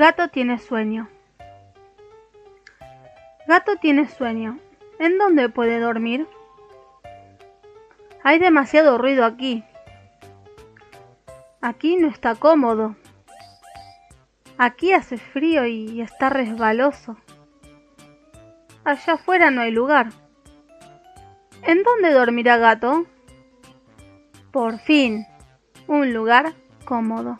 Gato tiene sueño. Gato tiene sueño. ¿En dónde puede dormir? Hay demasiado ruido aquí. Aquí no está cómodo. Aquí hace frío y está resbaloso. Allá afuera no hay lugar. ¿En dónde dormirá gato? Por fin, un lugar cómodo.